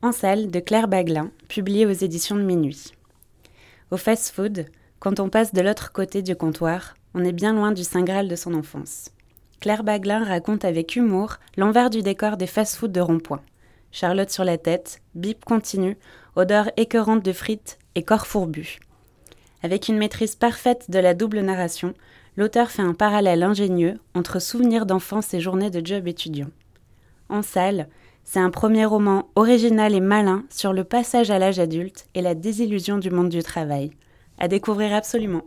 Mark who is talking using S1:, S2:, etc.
S1: En salle de Claire Baglin, publié aux éditions de Minuit. Au fast-food, quand on passe de l'autre côté du comptoir, on est bien loin du Saint Graal de son enfance. Claire Baglin raconte avec humour l'envers du décor des fast-foods de rond-point. Charlotte sur la tête, bip continue, odeur écœurante de frites et corps fourbu. Avec une maîtrise parfaite de la double narration, l'auteur fait un parallèle ingénieux entre souvenirs d'enfance et journées de job étudiant. En salle, c'est un premier roman original et malin sur le passage à l'âge adulte et la désillusion du monde du travail. À découvrir absolument.